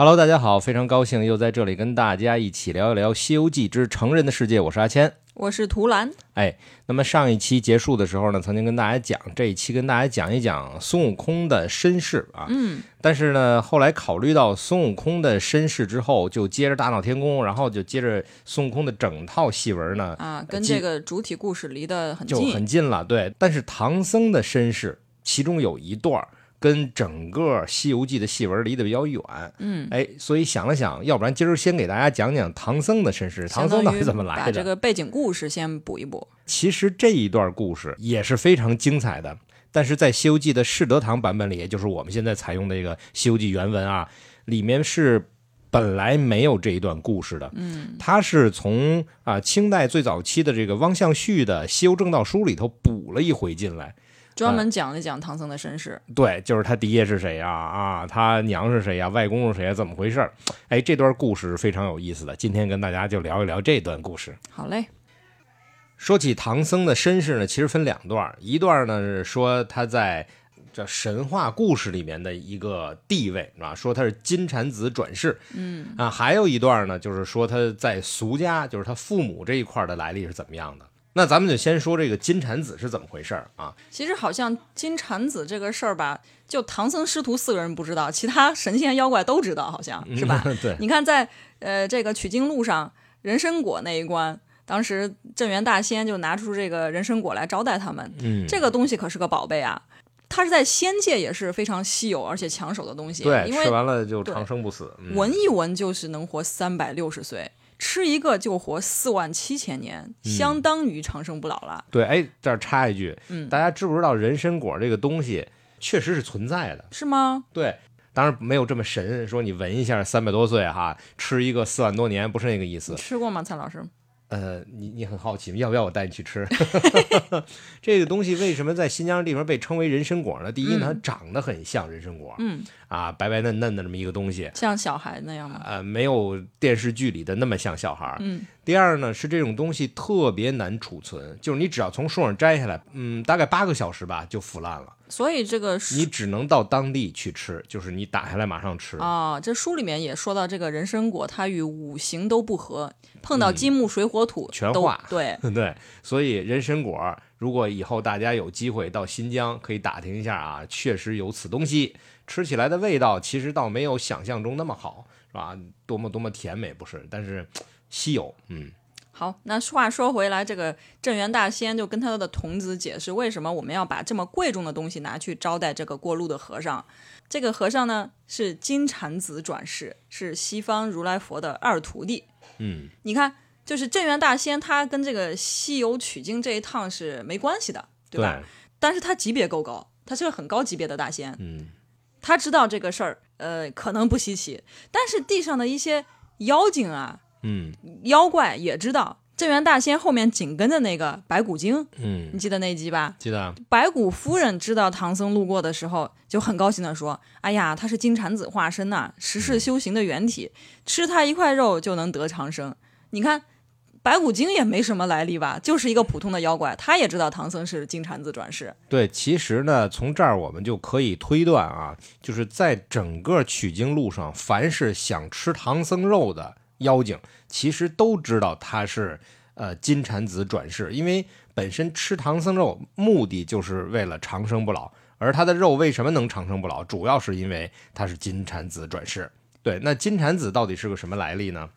Hello，大家好，非常高兴又在这里跟大家一起聊一聊《西游记之成人的世界》。我是阿谦，我是图兰。哎，那么上一期结束的时候呢，曾经跟大家讲，这一期跟大家讲一讲孙悟空的身世啊。嗯，但是呢，后来考虑到孙悟空的身世之后，就接着大闹天宫，然后就接着孙悟空的整套戏文呢，啊，跟这个主体故事离得很近，就很近了。对，但是唐僧的身世，其中有一段儿。跟整个《西游记》的戏文离得比较远，嗯，哎，所以想了想，要不然今儿先给大家讲讲唐僧的身世，唐僧到底怎么来的？把这个背景故事先补一补。其实这一段故事也是非常精彩的，但是在《西游记》的世德堂版本里，也就是我们现在采用的这个《西游记》原文啊，里面是本来没有这一段故事的，嗯，它是从啊清代最早期的这个汪向旭的《西游正道书》里头补了一回进来。专门讲了讲唐僧的身世，对，就是他爹是谁呀？啊，他娘是谁呀？外公是谁呀？怎么回事？哎，这段故事非常有意思的，今天跟大家就聊一聊这段故事。好嘞。说起唐僧的身世呢，其实分两段，一段呢是说他在这神话故事里面的一个地位啊，说他是金蝉子转世，嗯啊，还有一段呢就是说他在俗家，就是他父母这一块的来历是怎么样的。那咱们就先说这个金蝉子是怎么回事儿啊？其实好像金蝉子这个事儿吧，就唐僧师徒四个人不知道，其他神仙妖怪都知道，好像是吧？对。你看，在呃这个取经路上，人参果那一关，当时镇元大仙就拿出这个人参果来招待他们。嗯，这个东西可是个宝贝啊，它是在仙界也是非常稀有而且抢手的东西。对，因为吃完了就长生不死，闻一闻就是能活三百六十岁。吃一个就活四万七千年，相当于长生不老了。对，哎，这儿插一句，嗯，大家知不知道人参果这个东西确实是存在的？是吗？对，当然没有这么神，说你闻一下三百多岁哈，吃一个四万多年，不是那个意思。吃过吗，蔡老师？呃，你你很好奇吗？要不要我带你去吃？这个东西为什么在新疆地方被称为人参果呢？第一，它长得很像人参果，嗯，啊，白白嫩嫩的这么一个东西，像小孩那样吗？呃，没有电视剧里的那么像小孩。嗯。第二呢，是这种东西特别难储存，就是你只要从树上摘下来，嗯，大概八个小时吧就腐烂了。所以这个你只能到当地去吃，就是你打下来马上吃啊。这书里面也说到，这个人参果它与五行都不合，碰到金木水火土全化。对 对，所以人参果，如果以后大家有机会到新疆，可以打听一下啊，确实有此东西。吃起来的味道其实倒没有想象中那么好，是吧？多么多么甜美不是？但是稀有，嗯。好，那话说回来，这个镇元大仙就跟他的童子解释，为什么我们要把这么贵重的东西拿去招待这个过路的和尚。这个和尚呢是金蝉子转世，是西方如来佛的二徒弟。嗯，你看，就是镇元大仙，他跟这个西游取经这一趟是没关系的，对吧？但是他级别够高，他是个很高级别的大仙。嗯，他知道这个事儿，呃，可能不稀奇，但是地上的一些妖精啊。嗯，妖怪也知道镇元大仙后面紧跟着那个白骨精，嗯，你记得那集吧？记得。白骨夫人知道唐僧路过的时候，就很高兴的说：“哎呀，他是金蝉子化身呐，十世修行的原体，吃他一块肉就能得长生。”你看，白骨精也没什么来历吧，就是一个普通的妖怪，他也知道唐僧是金蝉子转世。对，其实呢，从这儿我们就可以推断啊，就是在整个取经路上，凡是想吃唐僧肉的。妖精其实都知道他是呃金蝉子转世，因为本身吃唐僧肉目的就是为了长生不老，而他的肉为什么能长生不老，主要是因为他是金蝉子转世。对，那金蝉子到底是个什么来历呢？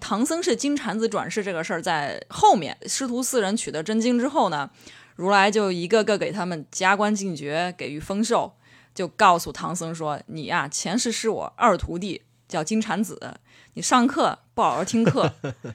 唐僧是金蝉子转世这个事儿，在后面师徒四人取得真经之后呢，如来就一个个给他们加官进爵，给予封授，就告诉唐僧说：“你呀，前世是我二徒弟，叫金蝉子。”你上课不好好听课，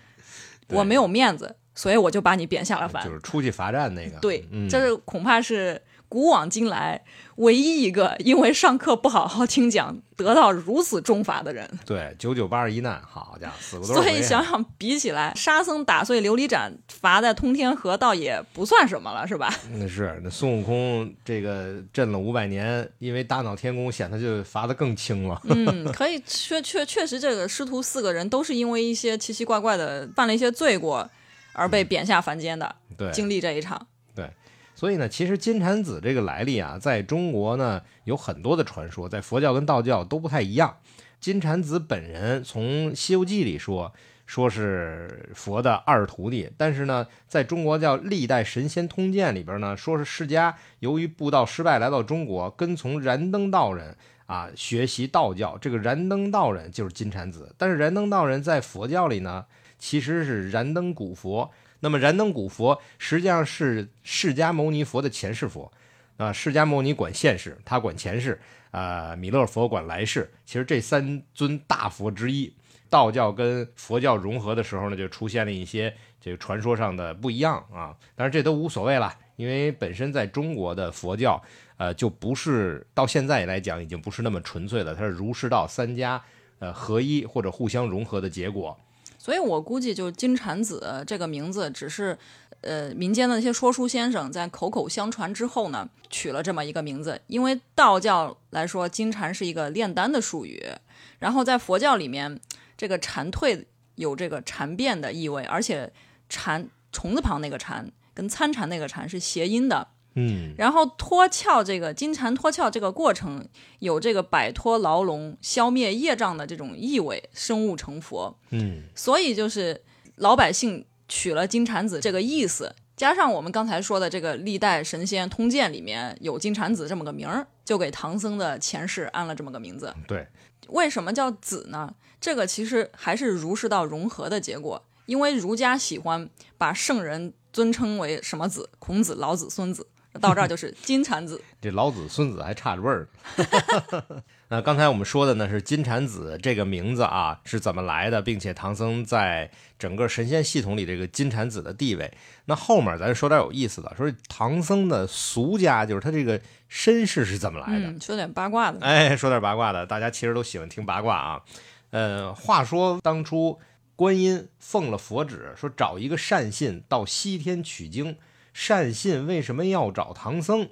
我没有面子，所以我就把你贬下了凡，就是出去罚站那个。对，这是恐怕是古往今来唯一一个因为上课不好好听讲得到如此重罚的人。对，九九八十一难，好家伙，死过多少所以想想比起来，沙僧打碎琉璃盏罚在通天河，倒也不算什么了，是吧？那是那孙悟空这个镇了五百年，因为大闹天宫，显得就罚的更轻了。嗯，可以确确确实，这个师徒四个人都是因为一些奇奇怪怪的犯了一些罪过而被贬下凡间的。对，经历这一场。所以呢，其实金蝉子这个来历啊，在中国呢有很多的传说，在佛教跟道教都不太一样。金蝉子本人从《西游记》里说。说是佛的二徒弟，但是呢，在中国叫《历代神仙通鉴》里边呢，说是释迦由于布道失败来到中国，跟从燃灯道人啊学习道教。这个燃灯道人就是金蝉子，但是燃灯道人在佛教里呢，其实是燃灯古佛。那么燃灯古佛实际上是释迦牟尼佛的前世佛啊，释迦牟尼管现世，他管前世啊，弥勒佛管来世。其实这三尊大佛之一。道教跟佛教融合的时候呢，就出现了一些这个传说上的不一样啊。但是这都无所谓了，因为本身在中国的佛教，呃，就不是到现在来讲已经不是那么纯粹了，它是儒释道三家呃合一或者互相融合的结果。所以我估计，就金蝉子这个名字，只是呃民间的那些说书先生在口口相传之后呢，取了这么一个名字。因为道教来说，金蝉是一个炼丹的术语，然后在佛教里面。这个蝉蜕有这个蝉变的意味，而且蝉虫字旁那个蝉跟参禅那个禅是谐音的，嗯，然后脱壳这个金蝉脱壳这个过程有这个摆脱牢笼、消灭业障的这种意味，生物成佛，嗯，所以就是老百姓取了金蝉子这个意思，加上我们刚才说的这个历代神仙通鉴里面有金蝉子这么个名儿，就给唐僧的前世安了这么个名字。对，为什么叫子呢？这个其实还是儒释道融合的结果，因为儒家喜欢把圣人尊称为什么子，孔子、老子、孙子，到这儿就是金蝉子。这老子、孙子还差着味儿。那刚才我们说的呢是金蝉子这个名字啊是怎么来的，并且唐僧在整个神仙系统里这个金蝉子的地位。那后面咱说点有意思的，说唐僧的俗家就是他这个身世是怎么来的？说点八卦的。哎，说点八卦的，大家其实都喜欢听八卦啊。呃，话说当初观音奉了佛旨，说找一个善信到西天取经。善信为什么要找唐僧？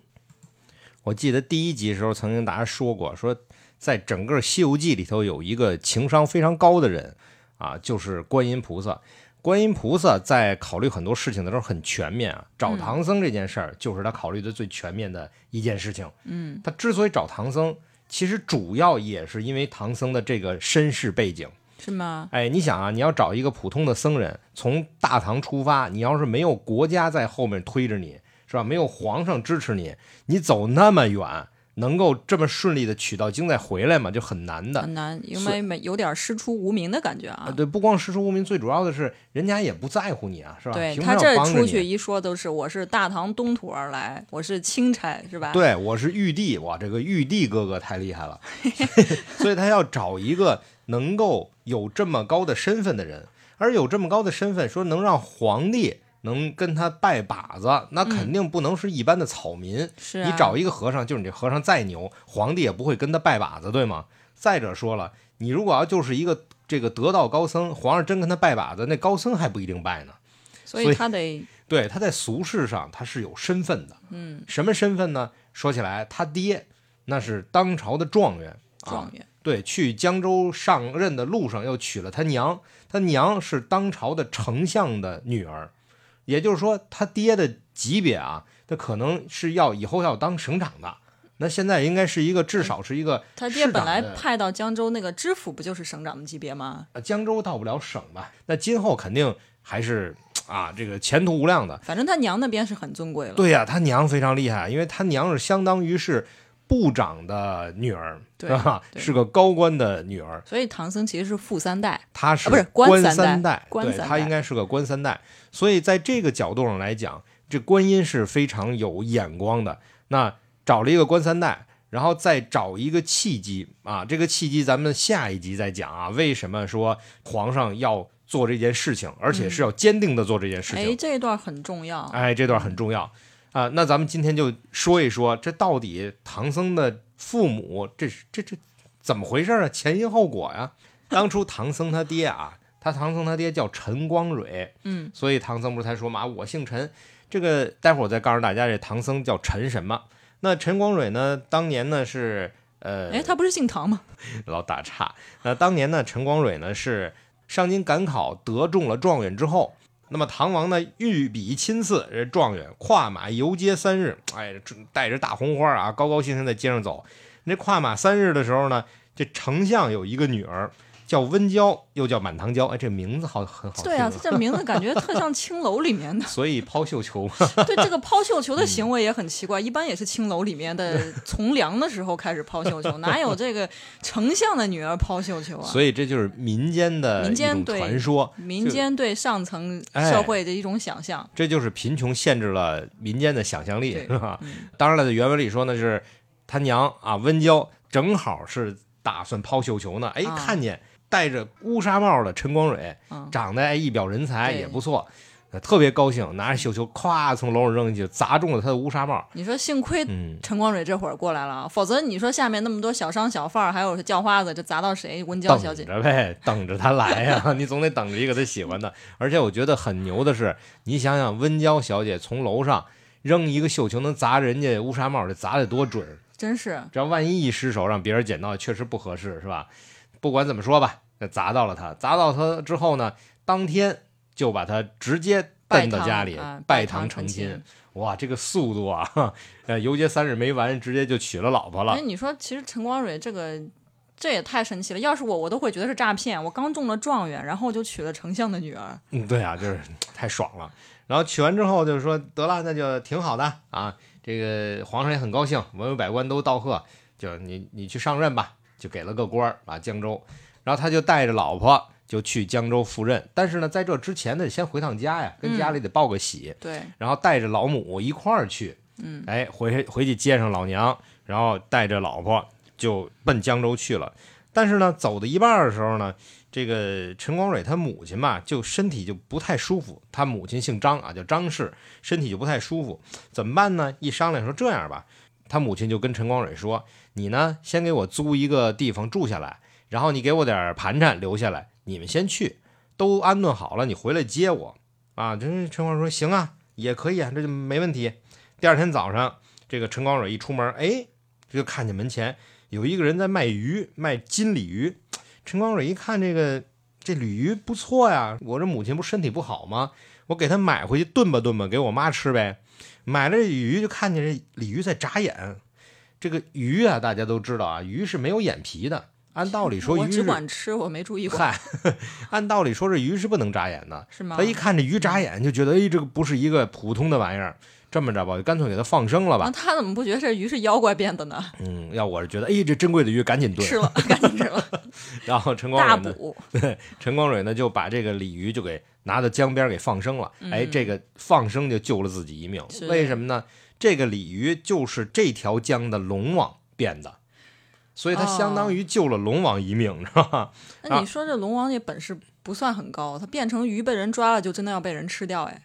我记得第一集时候曾经大家说过，说在整个《西游记》里头有一个情商非常高的人啊，就是观音菩萨。观音菩萨在考虑很多事情的时候很全面啊，找唐僧这件事儿就是他考虑的最全面的一件事情。嗯，他之所以找唐僧。其实主要也是因为唐僧的这个身世背景，是吗？哎，你想啊，你要找一个普通的僧人从大唐出发，你要是没有国家在后面推着你，是吧？没有皇上支持你，你走那么远。能够这么顺利的取到经再回来嘛，就很难的，很难，因为没有点师出无名的感觉啊。对，不光师出无名，最主要的是人家也不在乎你啊，是吧？对他这出去一说都是我是大唐东土而来，我是钦差，是吧？对，我是玉帝，哇，这个玉帝哥哥太厉害了，所以他要找一个能够有这么高的身份的人，而有这么高的身份，说能让皇帝。能跟他拜把子，那肯定不能是一般的草民。是你找一个和尚，就是你这和尚再牛，皇帝也不会跟他拜把子，对吗？再者说了，你如果要就是一个这个得道高僧，皇上真跟他拜把子，那高僧还不一定拜呢。所以他得对他在俗世上他是有身份的。嗯，什么身份呢？说起来，他爹那是当朝的状元。状元对，去江州上任的路上又娶了他娘，他娘是当朝的丞相的女儿。也就是说，他爹的级别啊，他可能是要以后要当省长的。那现在应该是一个，至少是一个。他爹本来派到江州那个知府，不就是省长的级别吗？江州到不了省吧？那今后肯定还是啊，这个前途无量的。反正他娘那边是很尊贵了。对呀，他娘非常厉害，因为他娘是相当于是部长的女儿，对吧？是个高官的女儿。所以唐僧其实是富三代，他是不是官三代？对他应该是个官三代。所以在这个角度上来讲，这观音是非常有眼光的。那找了一个官三代，然后再找一个契机啊，这个契机咱们下一集再讲啊。为什么说皇上要做这件事情，而且是要坚定的做这件事情？哎，这一段很重要。哎，这段很重要啊。那咱们今天就说一说，这到底唐僧的父母，这是这这怎么回事啊？前因后果呀。当初唐僧他爹啊。他唐僧他爹叫陈光蕊，嗯，所以唐僧不是才说嘛，我姓陈。这个待会儿我再告诉大家，这唐僧叫陈什么？那陈光蕊呢？当年呢是呃，哎，他不是姓唐吗？老打岔。那当年呢，陈光蕊呢是上京赶考得中了状元之后，那么唐王呢御笔亲赐这状元跨马游街三日，哎，带着大红花啊，高高兴兴在街上走。那跨马三日的时候呢，这丞相有一个女儿叫温娇，又叫满堂娇，哎，这名字好很好听、对啊，这名字感觉特像青楼里面的。所以抛绣球，对这个抛绣球的行为也很奇怪，一般也是青楼里面的 从良的时候开始抛绣球，哪有这个丞相的女儿抛绣球啊？所以这就是民间的民间对传说，民间对上层哎社会的一种想象。这就是贫穷限制了民间的想象力，对是吧？嗯当然了，在原文里说呢，是他娘啊温娇正好是打算抛绣球呢，哎，啊看见戴着乌纱帽的陈光蕊，嗯长得哎一表人才对也不错，呃特别高兴，拿着绣球咵从楼上扔下去，砸中了他的乌纱帽。你说幸亏嗯，陈光蕊这会儿过来了，否则你说下面那么多小商小贩儿，还有叫花子，这砸到谁？温娇小姐等着呗，等着他来呀、你总得等着一个他喜欢的。而且我觉得很牛的是，你想想温娇小姐从楼上扔一个绣球能砸人家乌纱帽，这砸得多准！真是这要万一一失手让别人捡到，确实不合适，是吧？不管怎么说吧，这砸到了他，砸到他之后呢，当天就把他直接蹬到家里拜堂成亲亲。哇，这个速度啊，呃，游街三日没完，直接就娶了老婆了哎，。你说其实陈光蕊这个这也太神奇了，要是我，我都会觉得是诈骗。我刚中了状元，然后就娶了丞相的女儿。嗯，对啊，就是 太爽了。然后娶完之后就是说得了，那就挺好的啊。这个皇上也很高兴，文武百官都道贺，就你你去上任吧，就给了个官儿啊，江州。然后他就带着老婆就去江州赴任，但是呢，在这之前呢，得先回趟家呀，跟家里得报个喜，对，然后带着老母一块儿去。嗯，哎，回回去接上老娘，然后带着老婆就奔江州去了。但是呢，走到一半的时候呢，这个陈光蕊他母亲吧，就身体就不太舒服。他母亲姓张啊，叫张氏，身体就不太舒服，怎么办呢？一商量说这样吧，他母亲就跟陈光蕊说：“你呢，先给我租一个地方住下来，然后你给我点盘缠留下来，你们先去，都安顿好了，你回来接我。”啊，这陈光蕊说：“行啊，也可以啊，这就没问题。”第二天早上，这个陈光蕊一出门，哎，就看见门前有一个人在卖鱼，卖金鲤鱼。陈光蕊一看这个这鲤鱼不错呀，我这母亲不身体不好吗？我给她买回去炖吧炖吧，给我妈吃呗。买了这鱼就看见这鲤鱼在眨眼。这个鱼啊，大家都知道啊，鱼是没有眼皮的。按道理说 我只，管吃，我没注意过，嗨，按道理说这鱼是不能眨眼的。是吗？他一看这鱼眨眼，就觉得哎，这个不是一个普通的玩意儿。这么着吧，就干脆给它放生了吧那。他怎么不觉得这鱼是妖怪变的呢？嗯，要我是觉得，哎，这珍贵的鱼赶紧炖。吃了，赶紧吃了，然后陈光蕊呢，补。陈光蕊呢就把这个鲤鱼就给拿到江边给放生了。哎，这个放生就救了自己一命。为什么呢？这个鲤鱼就是这条江的龙王变的，所以他相当于救了龙王一命，知道吧？那你说这龙王这本事不算很高，他变成鱼被人抓了，就真的要被人吃掉哎。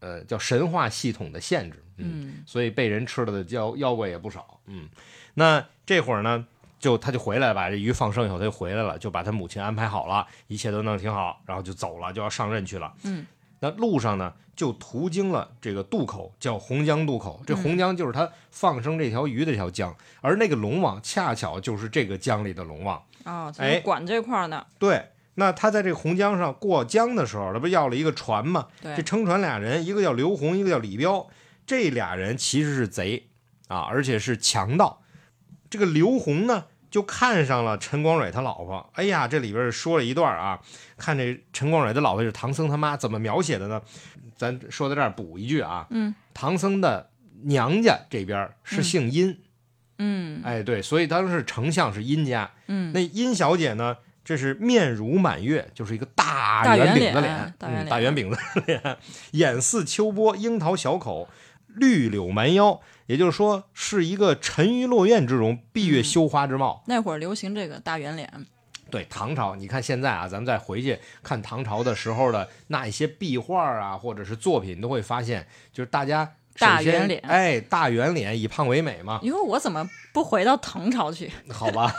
呃，叫神话系统的限制。嗯，所以被人吃了的妖妖怪也不少。嗯，那这会儿呢，就他就回来，把这鱼放生以后，他就回来了，就把他母亲安排好了，一切都弄得挺好，然后就走了，就要上任去了。嗯，那路上呢，就途经了这个渡口，叫洪江渡口。这洪江就是他放生这条鱼的这条江，而那个龙王恰巧就是这个江里的龙王。啊，他哎管这块儿呢。对。那他在这个洪江上过江的时候，他不要了一个船吗？对这撑船俩人，一个叫刘洪，一个叫李彪，这俩人其实是贼啊，而且是强盗。这个刘洪呢，就看上了陈光蕊他老婆。哎呀，这里边说了一段啊，看这陈光蕊的老婆是唐僧他妈，怎么描写的呢？咱说到这儿补一句啊，嗯，唐僧的娘家这边是姓殷，嗯。哎，对，所以当时丞相是殷家。嗯，那殷小姐呢，这是面如满月，就是一个大大圆圆饼的脸。大圆脸嗯大圆饼的脸，眼似秋波，樱桃小口，绿柳蛮腰，也就是说是一个沉鱼落雁之容，闭月羞花之貌。那会儿流行这个大圆脸，对唐朝，你看现在啊，咱们再回去看唐朝的时候的那一些壁画啊，或者是作品，都会发现，就是大家大圆脸哎，大圆脸，以胖为美嘛。你说我怎么不回到唐朝去？好吧，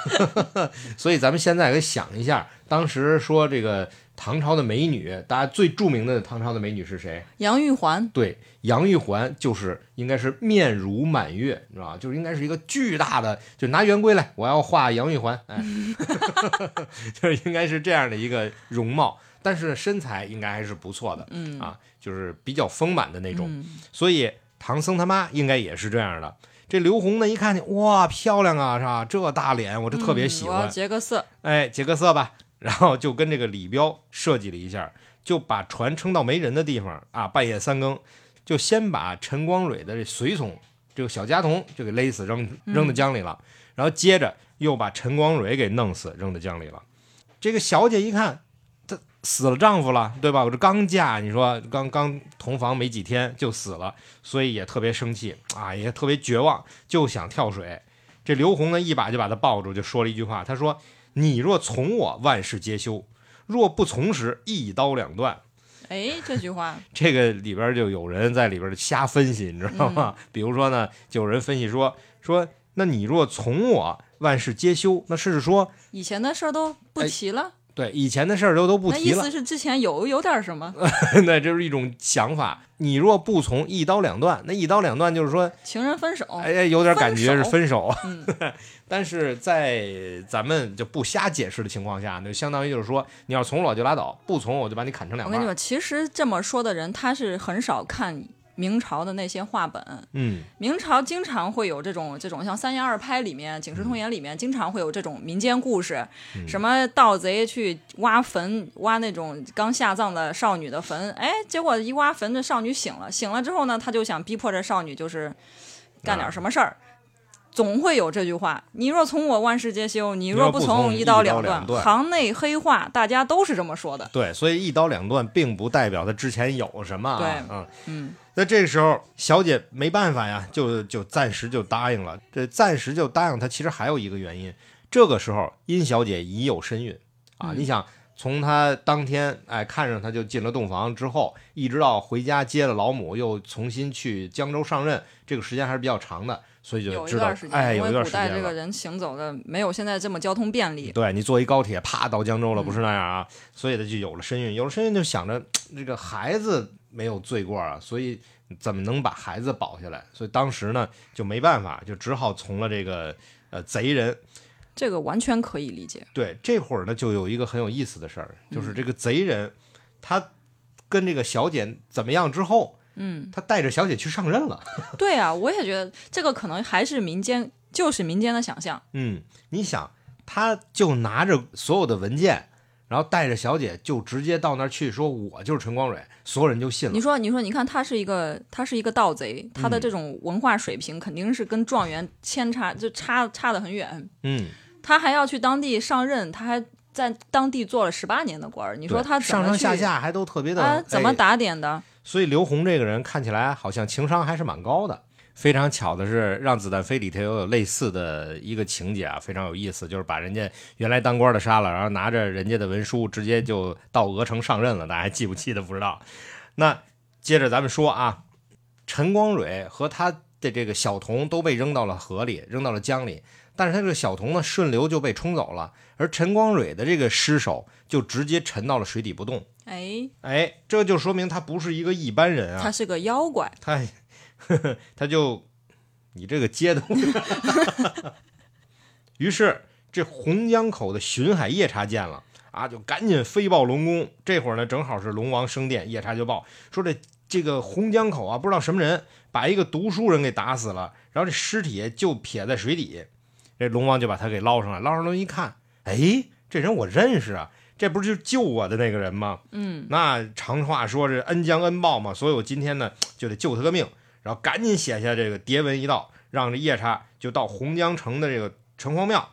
所以咱们现在给想一下，当时说这个唐朝的美女，大家最著名的唐朝的美女是谁？杨玉环，对，杨玉环就是应该是面如满月，你知道吧？就是应该是一个巨大的，就拿圆规来，我要画杨玉环，哎，就是应该是这样的一个容貌，但是身材应该还是不错的，嗯啊，就是比较丰满的那种，嗯所以唐僧他妈应该也是这样的。这刘洪呢一看见，哇，漂亮啊，是吧？这大脸，我这特别喜欢。嗯我要结个色，哎，结个色吧。然后就跟这个李彪设计了一下，就把船撑到没人的地方啊，半夜三更，就先把陈光蕊的这随从这个小家童就给勒死扔扔到江里了，然后接着又把陈光蕊给弄死扔到江里了。这个小姐一看，她死了丈夫了，对吧？我这刚嫁，你说刚刚同房没几天就死了，所以也特别生气啊，也特别绝望，就想跳水。这刘红呢，一把就把她抱住，就说了一句话，她说。你若从我，万事皆休；若不从时，一刀两断。哎，这句话，这个里边就有人在里边瞎分析，你知道吗？嗯、比如说呢，就有人分析说说，那你若从我，万事皆休，那是说以前的事儿都不提了。哎、对，以前的事儿都都不提了。那意思是之前有有点什么？那这是一种想法。你若不从，一刀两断。那一刀两断就是说情人分手。哎，有点感觉是分手。嗯 但是在咱们就不瞎解释的情况下，那相当于就是说，你要从我就拉倒，不从我就把你砍成两半。我跟你说，其实这么说的人，他是很少看明朝的那些话本。嗯，明朝经常会有这种这种，像《三言二拍》里面，《警世通言》里面，经常会有这种民间故事，嗯、什么盗贼去挖坟，挖那种刚下葬的少女的坟，哎，结果一挖坟，这少女醒了，醒了之后呢，他就想逼迫这少女就是干点什么事儿。啊总会有这句话：“你若从我，万事皆休；你若不从，一刀两断。”行内黑话，大家都是这么说的。对，所以一刀两断并不代表他之前有什么、啊。对，嗯嗯。那这个时候，小姐没办法呀，就就暂时就答应了。这暂时就答应他，其实还有一个原因。这个时候，殷小姐已有身孕啊！嗯、你想，从她当天哎看上他就进了洞房之后，一直到回家接了老母，又重新去江州上任，这个时间还是比较长的。所以就知道，哎，有一段时间古代这个人行走的没有现在这么交通便利。对你坐一高铁，啪到江州了，嗯、不是那样啊。所以他就有了身孕，有了身孕就想着这个孩子没有罪过啊，所以怎么能把孩子保下来？所以当时呢就没办法，就只好从了这个呃贼人。这个完全可以理解。对，这会儿呢就有一个很有意思的事儿，就是这个贼人他跟这个小姐怎么样之后。嗯，他带着小姐去上任了。对啊，我也觉得这个可能还是民间，就是民间的想象。嗯，你想，他就拿着所有的文件，然后带着小姐就直接到那儿去，说我就是陈光蕊，所有人就信了。你说，你说，你看他是一个，他是一个盗贼，他的这种文化水平肯定是跟状元牵差就差差得很远。嗯，他还要去当地上任，他还。在当地做了十八年的官儿，你说他上上下下还都特别的、啊、怎么打点的？所以刘洪这个人看起来好像情商还是蛮高的。非常巧的是，《让子弹飞》里头有类似的一个情节啊，非常有意思，就是把人家原来当官的杀了，然后拿着人家的文书直接就到鹅城上任了。大家还记不记得？不知道。那接着咱们说啊，陈光蕊和他的这个小童都被扔到了河里，扔到了江里。但是他这个小童呢，顺流就被冲走了，而陈光蕊的这个尸首就直接沉到了水底不动。哎哎，这就说明他不是一个一般人啊，他是个妖怪。他 他就你这个接的，于是这洪江口的巡海夜叉见了啊，就赶紧飞报龙宫。这会儿呢，正好是龙王升殿，夜叉就报说这这个洪江口啊，不知道什么人把一个读书人给打死了，然后这尸体就撇在水底。这龙王就把他给捞上来，捞上来一看，哎，这人我认识啊，这不是就救我的那个人吗？嗯，那常话说是恩将恩报嘛，所以我今天呢就得救他个命，然后赶紧写下这个牒文一道，让这夜叉就到洪江城的这个城隍庙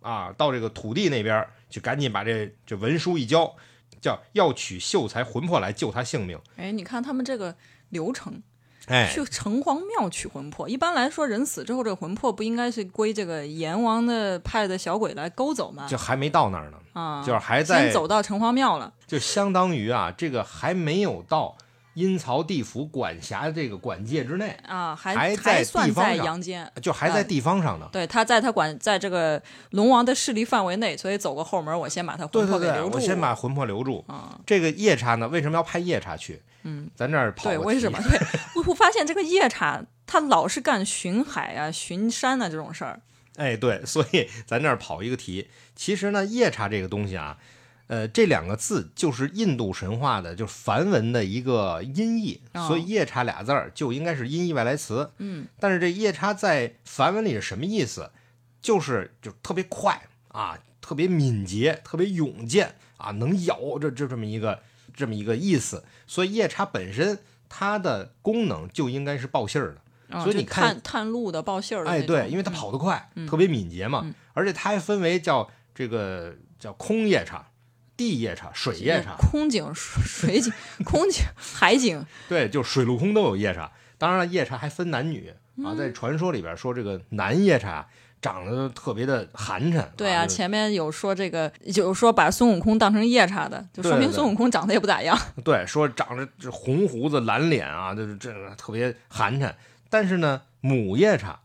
啊，到这个土地那边就，赶紧把这这文书一交，叫要取秀才魂魄来救他性命。哎，你看他们这个流程。哎，去城隍庙取魂魄。一般来说，人死之后，这个魂魄不应该是归这个阎王的派的小鬼来勾走吗？就还没到那儿呢，啊，就是还在先走到城隍庙了，就相当于啊，这个还没有到阴曹地府管辖这个管界之内啊，还还在算在地方上阳间，就还在地方上呢。对，他在他管在这个龙王的势力范围内，所以走个后门，我先把他对对对，魂魄给留住。我先把魂魄留住。啊，这个夜叉呢，为什么要派夜叉去？嗯，咱这儿跑对，为什么？对，我我发现这个夜叉他老是干巡海啊、巡山啊这种事儿。哎，对，所以咱这儿跑一个题。其实呢，夜叉这个东西啊，呃，这两个字就是印度神话的，就是梵文的一个音译，哦所以夜叉俩字儿就应该是音译外来词。嗯，但是这夜叉在梵文里是什么意思？就是就特别快啊，特别敏捷，特别勇健啊，能咬，这这这么一个这么一个意思。所以夜叉本身它的功能就应该是报信儿的。所以你看探探路的报信儿的哎，对，因为它嗯。跑得快，嗯特别敏捷嘛，嗯。而且它还分为叫这个叫空夜叉、地夜叉、水夜叉，空警、水水警、空警、海警，对，就水陆空都有夜叉。当然了，夜叉还分男女啊，嗯在传说里边说这个男夜叉长得特别的寒碜，对啊，前面有说这个，有说把孙悟空当成夜叉的，就说明孙悟空长得也不咋样。对，说长着这红胡子、蓝脸啊，就是这个特别寒碜。但是呢，母夜叉，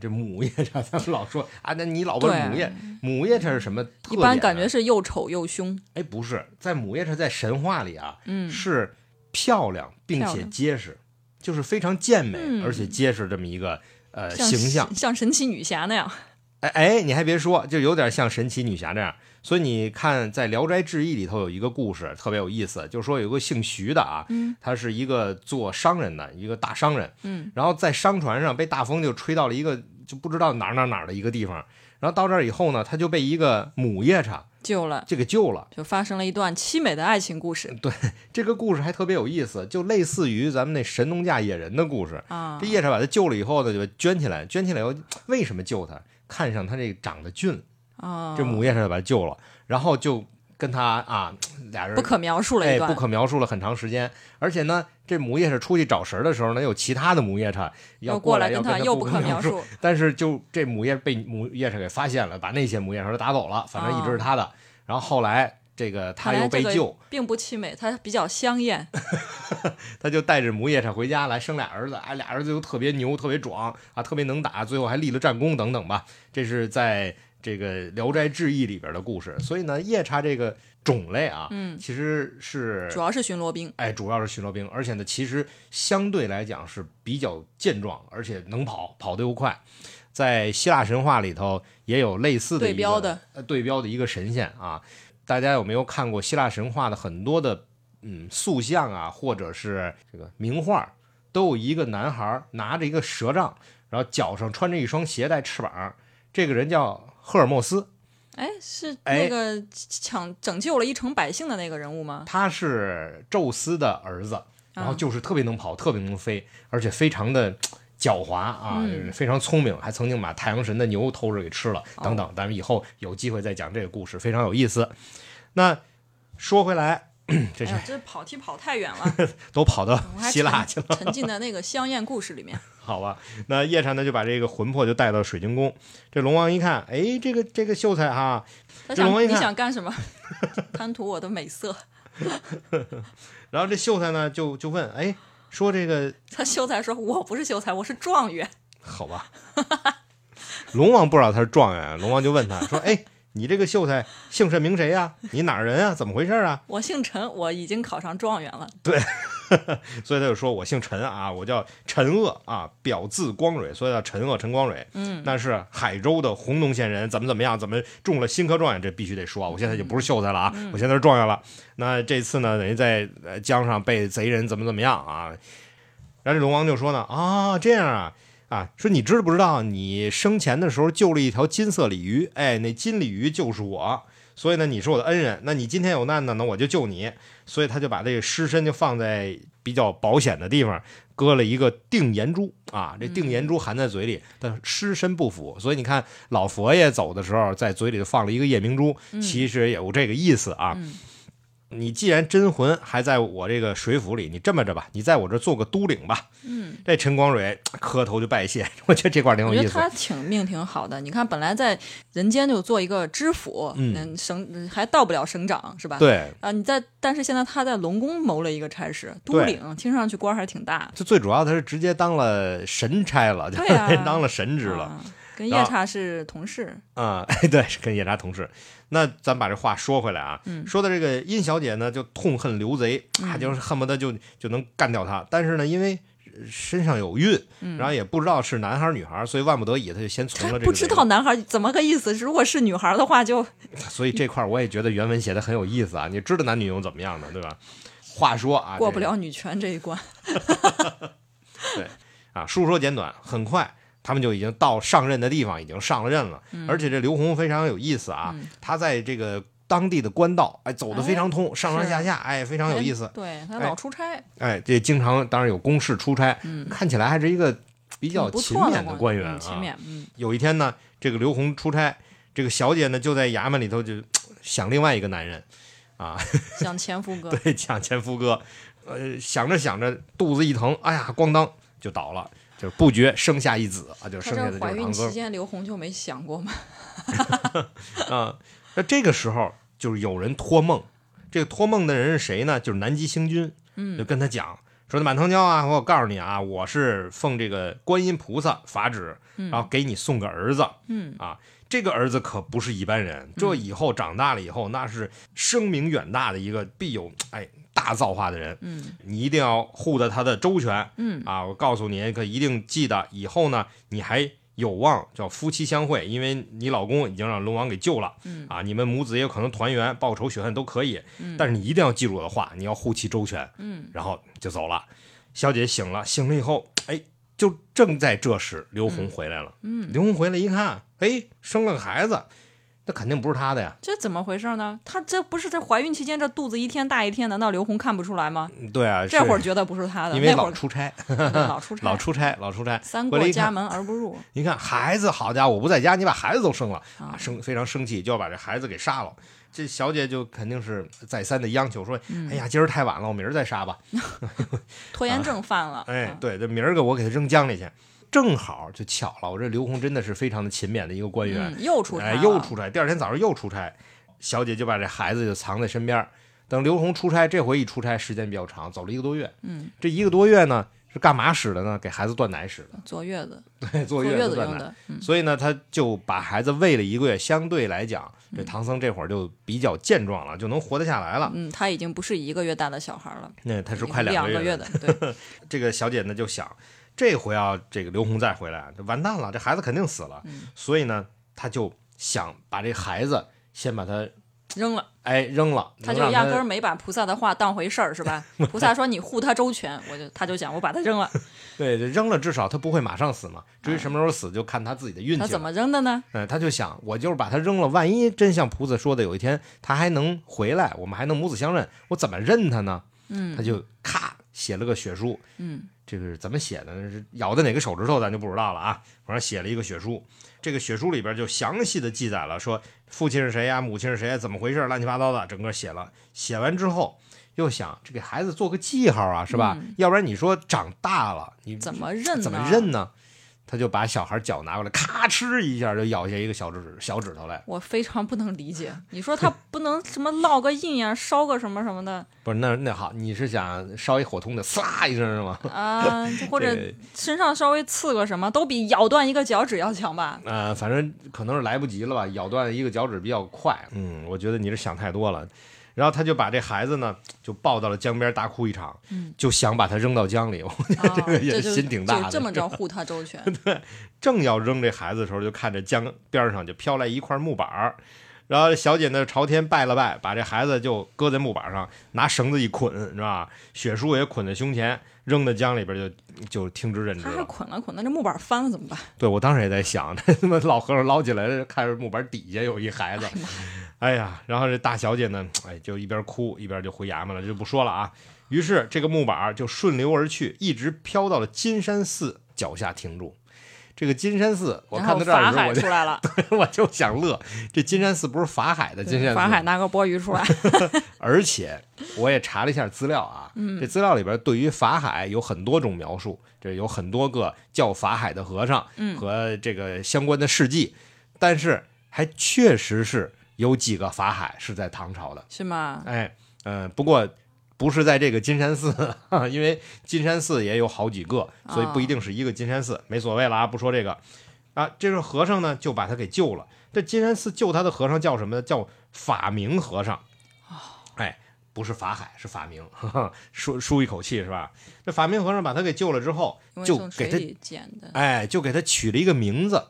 这母夜叉，咱们老说啊，那你老问母夜，母夜叉是什么特一点呢？般感觉是又丑又凶。哎，不是，在母夜叉在神话里啊，嗯，是漂亮并且结实，就是非常健美、嗯而且结实这么一个呃形象。像神奇女侠那样。哎哎，你还别说，就有点像神奇女侠这样。所以你看，在《聊斋志异》里头有一个故事特别有意思，就是说有个姓徐的啊，嗯他是一个做商人的一个大商人，嗯，然后在商船上被大风就吹到了一个就不知道哪儿哪儿哪儿的一个地方，然后到这儿以后呢，他就被一个母夜叉救了，这给救了。就发生了一段凄美的爱情故事对这个故事还特别有意思，就类似于咱们那神农架野人的故事。啊这。夜叉把他救了以后呢，就圈起来，圈起来以后，为什么救他？看上他这个长得俊，啊，这母夜叉就把他救了，然后就跟他啊俩人不可描述了一哎段，不可描述了很长时间，而且呢，这母夜叉出去找食儿的时候呢，有其他的母夜叉要过来跟他又不不可描述，但是就这母夜被母夜叉给发现了，把那些母夜叉都打走了，反正一直是他的。然后后来这个他又被救，并不凄美，他比较香艳。他就带着母夜叉回家来生俩儿子，哎，俩儿子都特别牛，特别壮啊，特别能打，最后还立了战功等等吧。这是在这个《聊斋志异》里边的故事。所以呢，夜叉这个种类啊，嗯，其实是主要是巡逻兵。哎，主要是巡逻兵，而且呢，其实相对来讲是比较健壮，而且能跑，跑得又快。在希腊神话里头也有类似的对标的呃对标的一个神仙啊。大家有没有看过希腊神话的很多的嗯塑像啊，或者是这个名画，都有一个男孩拿着一个蛇杖，然后脚上穿着一双鞋带翅膀，这个人叫赫尔墨斯，哎，是哎那个抢拯救了一城百姓的那个人物吗？他是宙斯的儿子，然后啊就是特别能跑，特别能飞，而且非常的狡猾啊，嗯非常聪明，还曾经把太阳神的牛偷着给吃了，等等。咱们以后有机会再讲这个故事，非常有意思。那说回来，这是哎，这跑题跑太远了，都跑到希腊去了，沉沉浸在那个香艳故事里面。好吧？那夜叉呢就把这个魂魄就带到水晶宫。这龙王一看，哎，这个这个秀才哈、他想你想干什么？贪图我的美色。然后这秀才呢就就问，哎，说这个他秀才说：“我不是秀才，我是状元。好吧，龙王不知道他是状元，龙王就问他说：“哎，你这个秀才姓甚名谁呀、你哪儿人啊？怎么回事啊我姓陈，我已经考上状元了。？”对 所以他就说：“我姓陈啊，我叫陈鄂啊，表字光蕊，所以叫陈鄂陈光蕊。嗯，那是海州的洪洞县人，怎么怎么样，怎么中了新科状元，这必须得说啊！我现在就不是秀才了啊，我现在是状元了。那这次呢，等于在呃江上被贼人怎么怎么样啊？然后这龙王就说呢：啊，这样啊。”啊，说你知不知道，你生前的时候救了一条金色鲤鱼，哎，那金鲤鱼就是我，所以呢，你是我的恩人。那你今天有难呢，那我就救你。所以他就把这个尸身就放在比较保险的地方，搁了一个定颜珠啊，这定颜珠含在嘴里，但尸身不腐。所以你看老佛爷走的时候，在嘴里就放了一个夜明珠，其实也有这个意思啊。嗯你既然真魂还在我这个水府里，你这么着吧，你在我这做个都领吧。嗯，这陈光蕊磕头就拜谢，我觉得这块儿挺有意思。我觉得他挺命挺好的。你看，本来在人间就做一个知府，嗯省还到不了省长是吧？对，啊，你在，但是现在他在龙宫谋了一个差事，都对领，听上去官儿还挺大。就最主要他是直接当了神差了，就对呀 当了神职了。啊跟夜叉是同事。啊、哎，对，是跟夜叉同事。那咱把这话说回来啊，嗯说的这个殷小姐呢，就痛恨刘贼，啊，嗯就是恨不得就就能干掉他。但是呢，因为身上有孕，嗯然后也不知道是男孩儿女孩儿，所以万不得已他就先存了这个不知道男孩怎么个意思？如果是女孩的话就，所以这块儿我也觉得原文写的很有意思啊，你知道男女用怎么样呢，对吧？话说啊，过不了女权这一关。对啊，述说简短，很快他们就已经到上任的地方，已经上了任了。而且这刘洪非常有意思啊，嗯。他在这个当地的官道，哎，走得非常通，上上下下，哎，非常有意思。对他哎。老出差，哎，这经常当然有公事出差，嗯。看起来还是一个比较勤勉的官员啊。嗯勤勉，嗯，有一天呢，这个刘洪出差，这个小姐呢就在衙门里头就想另外一个男人，啊，想前夫哥，对，抢前夫哥，呃，想着想着肚子一疼，哎呀，咣当就倒了，就是不觉生下一子啊，就生下的怀孕期间，刘红就没想过吗？啊。那这个时候就是有人托梦，这个托梦的人是谁呢？就是南极星君，嗯就跟他讲说：“满堂娇啊，我告诉你啊，我是奉这个观音菩萨法旨，然后给你送个儿子，嗯啊，这个儿子可不是一般人，这以后长大了以后，那是声名远大的一个必有哎大造化的人。嗯你一定要护得他的周全嗯啊！我告诉你，可一定记得以后呢，你还有望叫夫妻相会，因为你老公已经让龙王给救了嗯啊！你们母子也有可能团圆，报仇雪恨都可以，嗯但是你一定要记住我的话，你要护其周全。嗯，然后就走了。小姐醒了，醒了以后，哎，就正在这时，刘红回来了。嗯，刘红回来一看，哎，生了个孩子，那肯定不是他的呀。这怎么回事呢？她这不是在怀孕期间这肚子一天大一天，难道刘红看不出来吗？对啊，这会儿觉得不是他的，因为老出差，老出 差，老出差，老出差。三过家门而不入。你看孩子，好家伙，我不在家，你把孩子都生了啊啊，生非常生气，就要把这孩子给杀了。这小姐就肯定是再三的央求说：“嗯哎呀，今儿太晚了，我明儿再杀吧。”拖延症犯了。哎啊，，对，这明儿个我给他扔江里去，正好就巧了。我这刘洪真的是非常的勤勉的一个官员，嗯，又出差哎，又出差，第二天早上又出差，小姐就把这孩子就藏在身边。等刘洪出差，这回一出差时间比较长，走了一个多月。嗯，这一个多月呢是干嘛使的呢？给孩子断奶使的，坐月子，对，坐坐月月子断奶。所以呢，他就把孩子喂了一个月，相对来讲，这唐僧这会儿就比较健壮了，就能活得下来了。嗯，他已经不是一个月大的小孩了，那他是快两个。月的。对，这个小姐呢就想，这回啊，这个刘洪再回来，就完蛋了，这孩子肯定死了。嗯所以呢，他就想把这孩子先把他扔了，哎扔了，他就压根儿没把菩萨的话当回事儿，是吧？菩萨说你护他周全，我就他就想我把他扔了，对扔了，至少他不会马上死嘛。至于什么时候死，就看他自己的运气了。他怎么扔的呢？嗯，他就想，我就是把他扔了，万一真像菩萨说的，有一天他还能回来，我们还能母子相认，我怎么认他呢？嗯他就咔写了个血书，嗯这个是怎么写的呢？是咬的哪个手指头，咱就不知道了啊。反正写了一个血书，这个血书里边就详细的记载了，说父亲是谁呀，母亲是谁呀，怎么回事，乱七八糟的，整个写了。写完之后，又想这给孩子做个记号啊，是吧？要不然你说长大了，你嗯怎么认？怎么认呢？他就把小孩脚拿过来，咔哧一下就咬下一个小指小指头来。我非常不能理解。你说他不能什么烙个印呀，烧个什么什么的不是，那那好，你是想烧一火通的，呲一声是吗？啊，就或者身上稍微刺个什么，都比咬断一个脚趾要强吧？呃，反正可能是来不及了吧，咬断一个脚趾比较快。嗯，我觉得你是想太多了。然后他就把这孩子呢，就抱到了江边大哭一场，嗯就想把他扔到江里。我觉得这个也这就心挺大的就这么着护他周全。对正要扔这孩子的时候，就看着江边上就飘来一块木板儿，然后小姐呢朝天拜了拜，把这孩子就搁在木板上，拿绳子一捆，是吧？血书也捆在胸前，扔到江里边就就听之任之他还了。捆了捆，那这木板翻了怎么办？对我当时也在想，这他妈老和尚捞起来了，看着木板底下有一孩子，哎呀，然后这大小姐呢，哎，就一边哭一边就回衙门了，这就不说了啊。于是这个木板就顺流而去，一直飘到了金山寺脚下停住。这个金山寺，我看到这儿的法时候，我就海出来了，我就想乐。这金山寺不是法海的金山寺，法海拿个钵盂出来，而且我也查了一下资料啊，嗯这资料里边对于法海有很多种描述，这有很多个叫法海的和尚嗯和这个相关的事迹，但是还确实是有几个法海是在唐朝的，是吗？哎，嗯、不过。不是在这个金山寺，因为金山寺也有好几个，所以不一定是一个金山寺，没所谓了啊，不说这个。啊，这个和尚呢就把他给救了。这金山寺救他的和尚叫什么呢？叫法明和尚。哎，不是法海，是法明，呵 呵舒舒一口气是吧？这法明和尚把他给救了之后，就给他哎，就给他取了一个名字，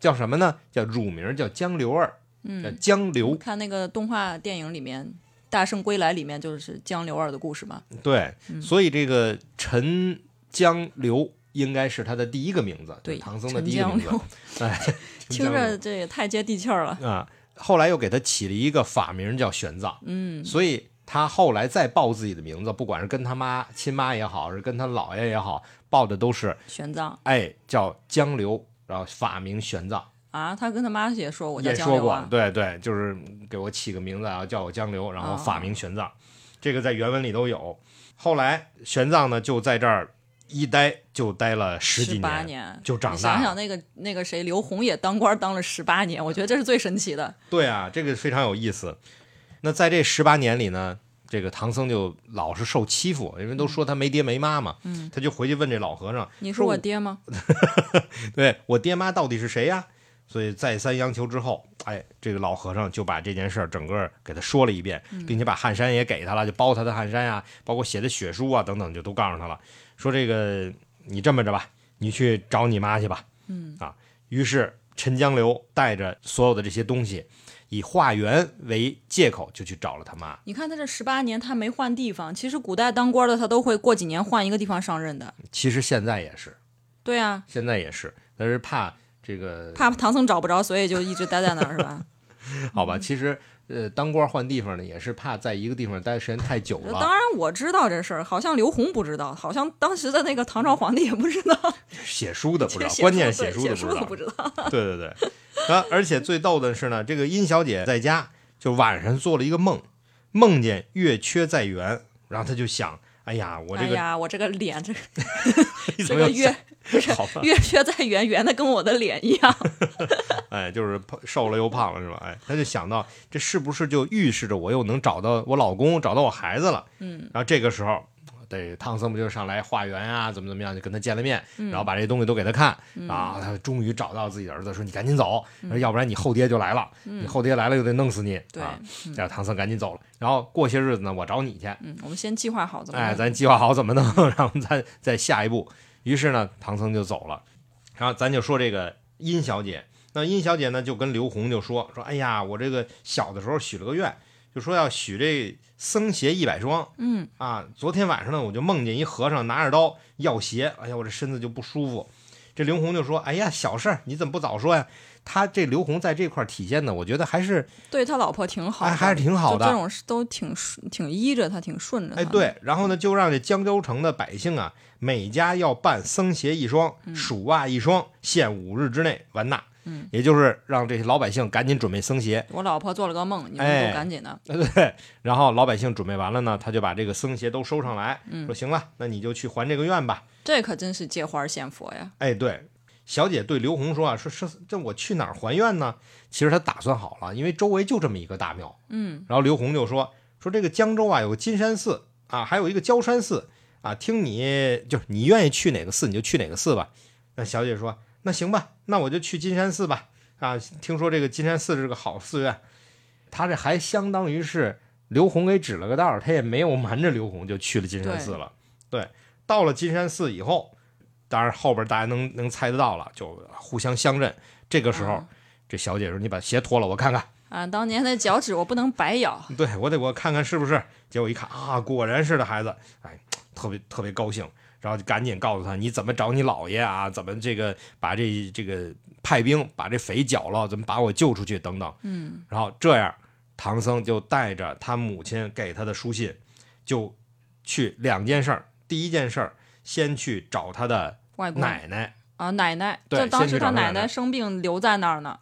叫什么呢？叫乳名叫江流儿，叫江流。看那个动画电影里面《大圣归来》里面就是江流儿的故事嘛。对，所以这个陈江流应该是他的第一个名字，对，唐僧的第一个名字。哎，听着这也太接地气儿了。啊，后来又给他起了一个法名叫玄奘，嗯，所以他后来再报自己的名字，不管是跟他妈亲妈也好，是跟他姥爷也好，报的都是玄奘。哎叫江流，然后法名玄奘，啊，他跟他妈也说我叫也说过，江流啊。对对，就是给我起个名字啊，叫我江流，然后法名玄奘，这个在原文里都有。后来玄奘呢就在这儿一待就待了十几年，就长大。想想那个那个谁，刘洪也当官当了十八年，我觉得这是最神奇的。对啊，这个非常有意思。那在这十八年里呢，这个唐僧就老是受欺负，因为都说他没爹没妈嘛，嗯，他就回去问这老和尚，你是我爹吗？对我爹妈到底是谁呀？所以再三央求之后，哎，这个老和尚就把这件事儿整个给他说了一遍，并且把汗衫也给他了，就包他的汗衫呀，包括写的血书啊等等，就都告诉他了，说这个你这么着吧，你去找你妈去吧，嗯。啊，于是陈江流带着所有的这些东西，以化缘为借口，就去找了他妈。你看他这十八年他没换地方，其实古代当官的他都会过几年换一个地方上任的。其实现在也是，对啊，现在也是，但是怕这个怕唐僧找不着，所以就一直待在那儿，是吧？好吧，其实呃，当官换地方呢，也是怕在一个地方待时间太久了。当然我知道这事儿，好像刘洪不知道，好像当时的那个唐朝皇帝也不知道，写书的不知道，关键是写书的不知道。对对对，啊，而且最逗的是呢，这个殷小姐在家就晚上做了一个梦，梦见月缺在圆，然后她就想，哎呀，我这个、哎呀，我这个脸，这个 你这个月不是，月缺在圆，圆的跟我的脸一样。哎，就是胖瘦了又胖了是吧？哎，他就想到这是不是就预示着我又能找到我老公，找到我孩子了？嗯，然后这个时候。对，唐僧不就上来化缘啊，怎么怎么样，就跟他见了面，然后把这些东西都给他看，啊，他终于找到自己的儿子，说你赶紧走，说要不然你后爹就来了，你后爹来了又得弄死你，对啊，让唐僧赶紧走了。然后过些日子呢，我找你去，嗯，我们先计划好怎么哎，咱计划好怎么弄，然后咱再下一步。于是呢，唐僧就走了。然后咱就说这个殷小姐，那殷小姐呢就跟刘洪就说说，哎呀，我这个小的时候许了个愿，就说要许这僧鞋一百双。嗯啊，昨天晚上呢，我就梦见一和尚拿着刀要鞋，哎呀，我这身子就不舒服。这刘洪就说，哎呀，小事儿，你怎么不早说呀？他这刘洪在这块儿体现的，我觉得还是对他老婆挺好的，哎还是挺好的就这种事都挺顺挺依着他，挺顺着他。哎，对，然后呢，就让这江州城的百姓啊，每家要办僧鞋一双、鼠袜一双，限五日之内完纳。嗯，也就是让这些老百姓赶紧准备僧鞋。我老婆做了个梦，你们哎都赶紧的。对，然后老百姓准备完了呢，他就把这个僧鞋都收上来，嗯说行了，那你就去还这个愿吧。这可真是借花献佛呀！哎，对，小姐对刘红说啊，说是这我去哪儿还愿呢？其实他打算好了，因为周围就这么一个大庙。嗯，然后刘红就说说这个江州啊有个金山寺啊，还有一个焦山寺啊，听你就是你愿意去哪个寺你就去哪个寺吧。那小姐说那行吧，那我就去金山寺吧。啊，听说这个金山寺是个好寺院，他这还相当于是刘洪给指了个道儿，他也没有瞒着刘洪就去了金山寺了。对，到了金山寺以后，当然后边大家能能猜得到了，就互相相认。这个时候，啊这小姐说：“你把鞋脱了，我看看。”啊，当年的脚趾我不能白咬。对我得我看看是不是？结果一看啊，果然是的孩子，哎，特别特别高兴，然后就赶紧告诉他你怎么找你姥爷啊，怎么这个把这这个派兵把这匪剿了，怎么把我救出去等等。嗯，然后这样，唐僧就带着他母亲给他的书信，就去两件事儿。第一件事儿，先去找他的奶奶，啊，奶奶，对当时他奶奶生病留在那儿呢。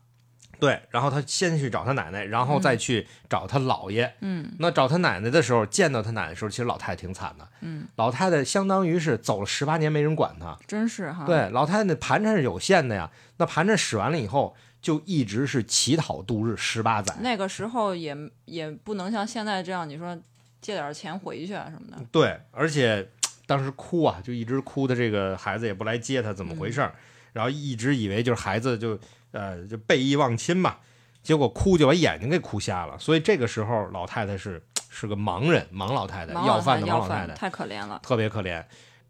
对，然后他先去找他奶奶，然后再去找他姥爷。嗯那找他奶奶的时候，见到他奶奶的时候，其实老太太挺惨的。嗯，老太太相当于是走了十八年没人管她。真是哈。，对，老太太那盘缠是有限的呀。那盘缠使完了以后，就一直是乞讨度日十八载。那个时候也也不能像现在这样，你说借点钱回去啊什么的。对，而且 当时哭啊，就一直哭的这个孩子也不来接他，怎么回事儿？然后一直以为就是孩子就呃就背义忘亲嘛，结果哭就把眼睛给哭瞎了。所以这个时候老太太是是个盲人，盲老太太，要饭的盲要老太太，太可怜了，特别可怜。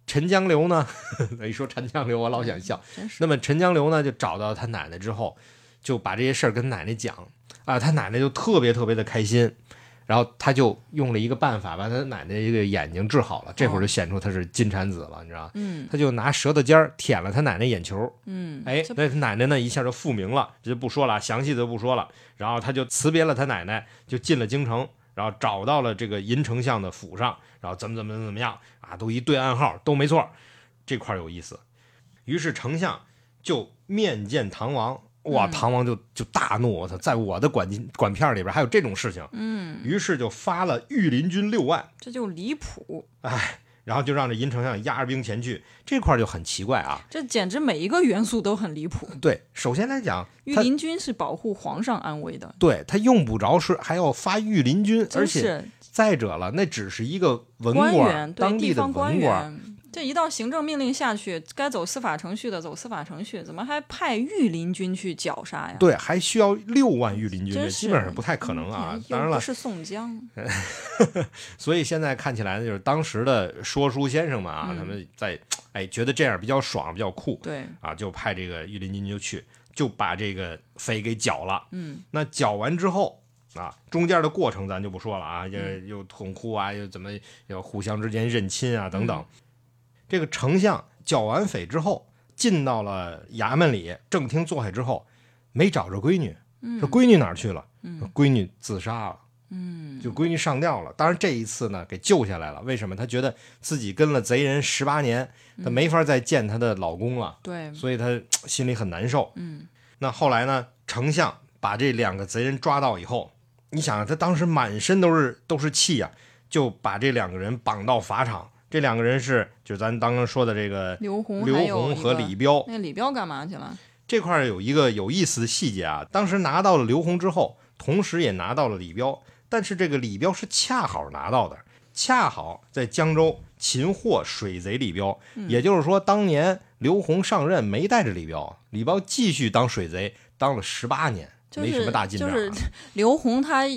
陈江流呢，一说陈江流，我老想笑。真是那么陈江流呢，就找到他奶奶之后，就把这些事儿跟奶奶讲啊，他奶奶就特别特别的开心，然后他就用了一个办法，把他奶奶这个眼睛治好了，这会儿就显出他是金蝉子了，你知道吗？嗯他就拿舌头尖儿舔了他奶奶眼球，嗯，哎，那他奶奶呢一下就复明了，这就不说了，详细的就不说了。然后他就辞别了他奶奶，就进了京城，然后找到了这个银丞相的府上，然后怎么怎么怎么样啊，都一对暗号都没错，这块儿有意思。于是丞相就面见唐王，哇，嗯唐王就就大怒，我操，在我的管管片儿里边还有这种事情，嗯，于是就发了御林军六万，这就离谱，哎然后就让这银丞相压着兵前去，这块儿就很奇怪啊。这简直每一个元素都很离谱。对，首先来讲，御林军是保护皇上安危的，对他用不着是还要发御林军，而且再者了，那只是一个文官官员对当地的文官。员。这一道行政命令下去，该走司法程序的走司法程序，怎么还派御林军去绞杀呀？对，还需要六万御林军，这基本上不太可能啊嗯。当然了，不是宋江，所以现在看起来呢，就是当时的说书先生们啊，嗯他们在哎觉得这样比较爽，比较酷对，啊，就派这个御林军就去，就把这个匪给剿了。嗯，那剿完之后啊，中间的过程咱就不说了啊，又嗯又痛哭啊，又怎么要互相之间认亲啊等等。嗯这个丞相剿完匪之后，进到了衙门里正厅坐下之后，没找着闺女，说闺女哪儿去了？说闺女自杀了。嗯，就闺女上吊了，当然这一次呢，给救下来了。为什么？她觉得自己跟了贼人十八年，她没法再见她的老公了，对，所以她心里很难受。嗯，那后来呢，丞相把这两个贼人抓到以后，你想啊，他当时满身都是都是气呀、就把这两个人绑到法场。这两个人是，就咱刚刚说的这个刘洪刘还有洪和李彪。那李彪干嘛去了？这块儿有一个有意思的细节啊，当时拿到了刘洪之后，同时也拿到了李彪，但是这个李彪是恰好拿到的，恰好在江州擒获水贼李彪，嗯也就是说，当年刘洪上任没带着李彪，李彪继续当水贼，当了十八年，就是没什么大进展、啊。就是刘洪他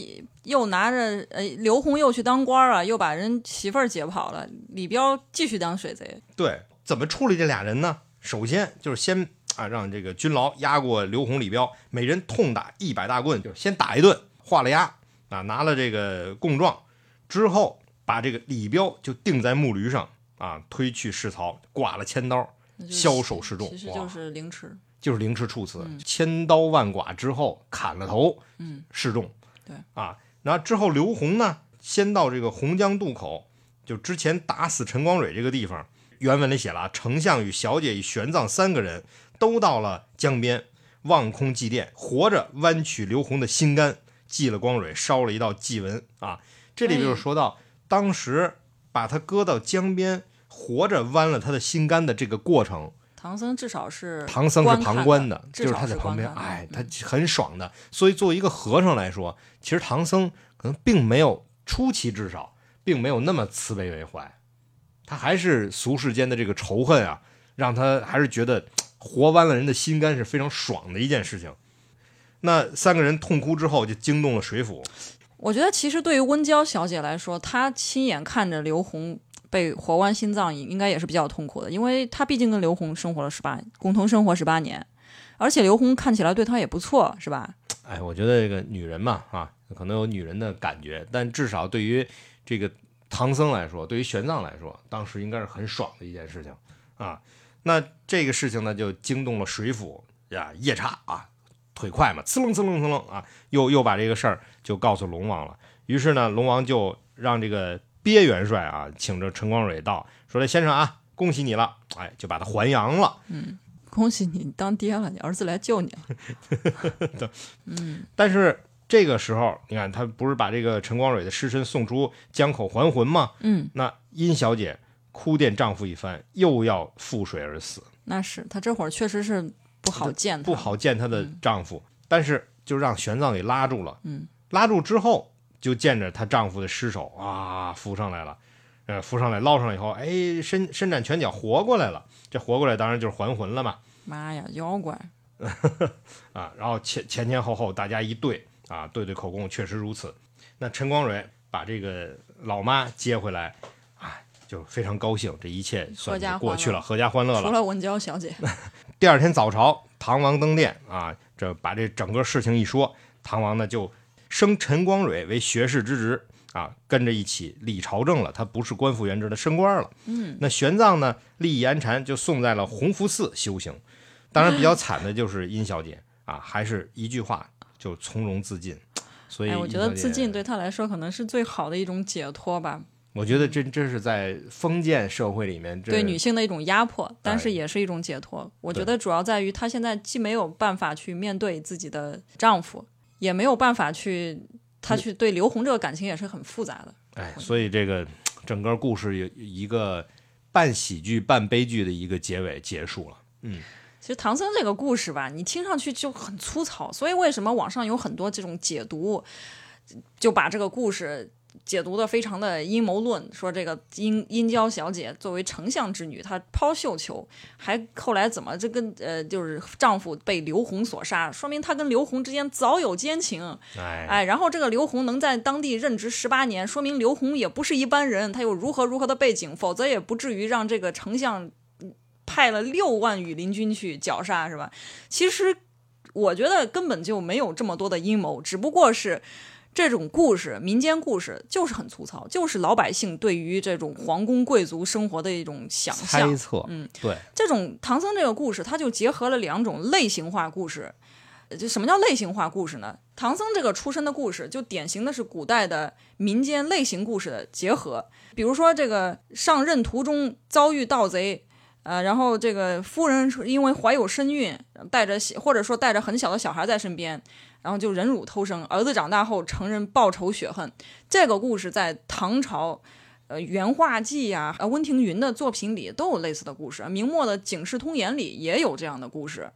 又拿着呃，刘洪又去当官儿啊，又把人媳妇儿劫跑了，李彪继续当水贼。对，怎么处理这俩人呢？首先就是先啊，让这个军牢押过刘洪、李彪，每人痛打一百大棍，就是先打一顿，画了押啊，拿了这个供状之后，把这个李彪就钉在木驴上啊，推去市曹，挂了千刀，枭首示众其实就是凌迟。就是凌迟处死，千刀万剐之后砍了头，嗯，示众。对啊，然后之后刘洪呢，先到这个洪江渡口，就之前打死陈光蕊这个地方，原文里写了，丞相与小姐与玄奘三个人都到了江边，望空祭奠，活着剜取刘洪的心肝，祭了光蕊，烧了一道祭文啊。这里就是说到当时把他搁到江边，活着剜了他的心肝的这个过程。唐僧至少是唐僧是旁观的，就是他在旁边，哎，嗯他很爽的。所以作为一个和尚来说，其实唐僧可能并没有初期至少并没有那么慈悲为怀，他还是俗世间的这个仇恨啊，让他还是觉得活剜了人的心肝是非常爽的一件事情。那三个人痛哭之后，就惊动了水府，我觉得其实对于温娇小姐来说，她亲眼看着刘洪被活剜心脏，应该也是比较痛苦的，因为他毕竟跟刘洪生活了十八，共同生活十八年，而且刘洪看起来对他也不错，是吧？哎，我觉得这个女人嘛，啊，可能有女人的感觉，但至少对于这个唐僧来说，对于玄奘来说，当时应该是很爽的一件事情啊。那这个事情呢，就惊动了水府呀，夜叉啊，腿快嘛，呲楞呲楞呲楞啊，又又把这个事儿就告诉龙王了。于是呢，龙王就让这个鳖元帅啊，请着陈光蕊到，说：“这先生啊，恭喜你了，哎，就把他还阳了。”嗯恭喜你当爹了，你儿子来救你了。嗯但是这个时候，你看他不是把这个陈光蕊的尸身送出江口还魂吗？嗯，那殷小姐哭奠丈夫一番，又要覆水而死，那是她这会儿确实是不好见她，不好见她的丈夫，但是就让玄奘给拉住了。嗯，拉住之后，就见着她丈夫的尸首啊浮上来了，呃，浮上来捞上来以后，哎，伸伸展拳脚活过来了。这活过来当然就是还魂了嘛。妈呀，妖怪！啊，然后前前前后后大家一对啊，对对口供，确实如此。那陈光蕊把把这个老妈接回来，啊，就非常高兴，这一切算是过去了，阖家欢乐了。除了文娇小姐。第二天早朝，唐王登殿啊，这把这整个事情一说，唐王呢就升陈光蕊为学士之职啊，跟着一起理朝政了。他不是官复原职的，升官了。嗯，那玄奘呢，立言禅就送在了弘福寺修行。当然，比较 惨的就是殷小姐啊，还是一句话就从容自尽。所以，我觉得自尽对他来说可能是最好的一种解脱吧。我觉得这这是在封建社会里面对女性的一种压迫，但是也是一种解脱。我觉得主要在于她现在既没有办法去面对自己的丈夫，也没有办法去，他去对刘红这个感情也是很复杂的。哎，所以这个 整个故事有一个半喜剧半悲剧的一个结尾结束了。嗯，其实唐僧这个故事吧，你听上去就很粗糙，所以为什么网上有很多这种解读，就把这个故事。解读的非常的阴谋论，说这个殷殷郊小姐作为丞相之女，她抛绣球，还后来怎么这跟呃就是丈夫被刘洪所杀，说明她跟刘洪之间早有奸情，哎，然后这个刘洪能在当地任职十八年，说明刘洪也不是一般人，他有如何如何的背景，否则也不至于让这个丞相派了六万羽林军去绞杀，是吧？其实我觉得根本就没有这么多的阴谋，只不过是。这种故事，民间故事就是很粗糙，就是老百姓对于这种皇宫贵族生活的一种想象、猜测。嗯，对，这种唐僧这个故事，它就结合了两种类型化故事。就什么叫类型化故事呢？唐僧这个出身的故事，就典型的是古代的民间类型故事的结合。比如说，这个上任途中遭遇盗贼，呃，然后这个夫人因为怀有身孕，带着或者说带着很小的小孩在身边。然后就忍辱偷生，儿子长大后承认报仇雪恨。这个故事在唐朝，呃，《元化记》呀，呃，温庭筠的作品里都有类似的故事。明末的《警世通言》里也有这样的故事。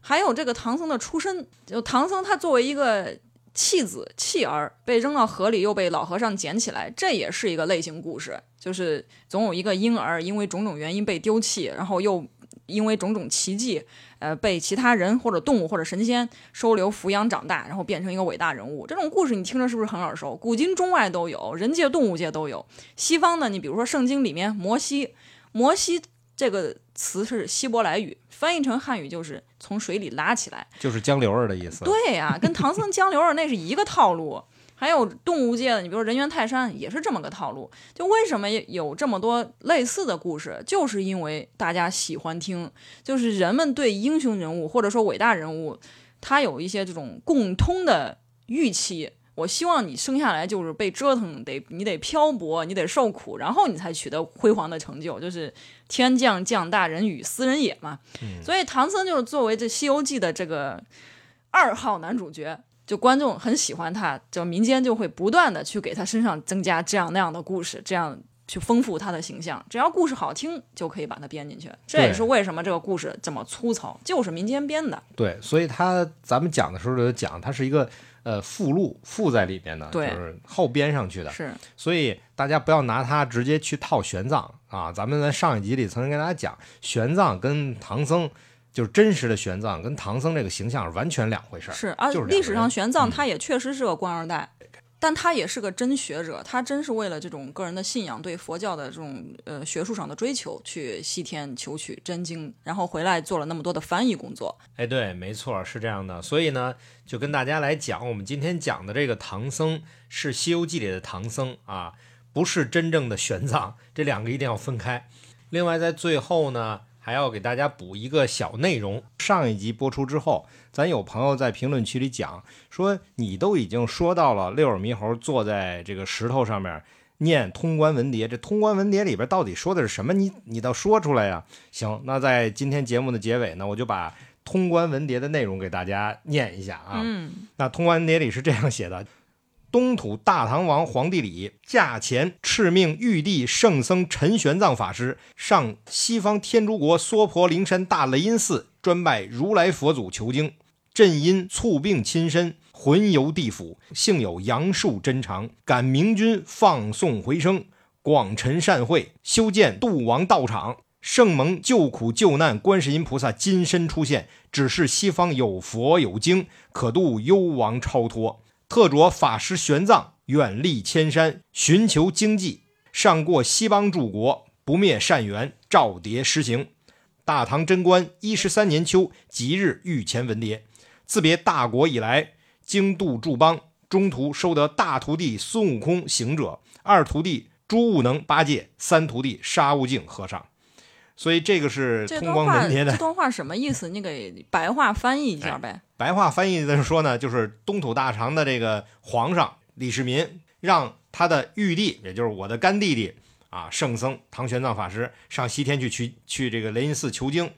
还有这个唐僧的出身，就唐僧他作为一个弃子弃儿，被扔到河里，又被老和尚捡起来，这也是一个类型故事。就是总有一个婴儿因为种种原因被丢弃，然后又因为种种奇迹。呃，被其他人或者动物或者神仙收留、抚养、长大，然后变成一个伟大人物。这种故事你听着是不是很耳熟？古今中外都有，人界、动物界都有。西方呢，你比如说圣经里面摩西，摩西这个词是希伯来语，翻译成汉语就是从水里拉起来，就是江流儿的意思。对呀，跟唐僧江流儿那是一个套路。还有动物界的，你比如说人猿泰山也是这么个套路。就为什么有这么多类似的故事，就是因为大家喜欢听，就是人们对英雄人物或者说伟大人物，他有一些这种共通的预期。我希望你生下来就是被折腾，得你得漂泊，你得受苦，然后你才取得辉煌的成就，就是天降降大人与斯人也嘛。所以唐僧就是作为这《西游记》的这个二号男主角。就观众很喜欢他，就民间就会不断的去给他身上增加这样那样的故事，这样去丰富他的形象。只要故事好听，就可以把它编进去。这也是为什么这个故事这么粗糙，就是民间编的。对，所以他咱们讲的时候就讲，它是一个呃附录附在里边的，就是后编上去的。是，所以大家不要拿它直接去套玄奘啊。咱们在上一集里曾经跟大家讲，玄奘跟唐僧。就是真实的玄奘跟唐僧这个形象是完全两回事儿。是啊，就是历史上玄奘他也确实是个官二代，但他也是个真学者，他真是为了这种个人的信仰，对佛教的这种呃学术上的追求，去西天求取真经，然后回来做了那么多的翻译工作。哎，对，没错，是这样的。所以呢，就跟大家来讲，我们今天讲的这个唐僧是《西游记》里的唐僧啊，不是真正的玄奘，这两个一定要分开。另外，在最后呢。还要给大家补一个小内容。上一集播出之后，咱有朋友在评论区里讲说，你都已经说到了六耳猕猴坐在这个石头上面念通关文牒，这通关文牒里边到底说的是什么？你你倒说出来呀！行，那在今天节目的结尾呢，我就把通关文牒的内容给大家念一下啊。嗯，那通关文牒里是这样写的。东土大唐王皇帝李驾前敕命玉帝圣僧陈玄奘法师上西方天竺国娑婆灵山大雷音寺专拜如来佛祖求经。朕因猝病亲身，魂游地府，幸有杨树真长，感明君放送回生，广陈善会，修建度王道场，圣蒙救苦救难观世音菩萨金身出现，只是西方有佛有经，可度幽王超脱。特着法师玄奘远历千山，寻求经济，上过西邦诸国，不灭善缘，照牒施行。大唐贞观一十三年秋，吉日御前文牒。自别大国以来，经度诸邦，中途收得大徒弟孙悟空行者，二徒弟朱悟能八戒，三徒弟沙悟净和尚。所以这个是通光文牒的这段话什么意思？你给白话翻译一下呗。白话翻译的说呢，就是东土大唐的这个皇上李世民让他的玉帝，也就是我的干弟弟啊，圣僧唐玄奘法师上西天去去去这个雷音寺求经。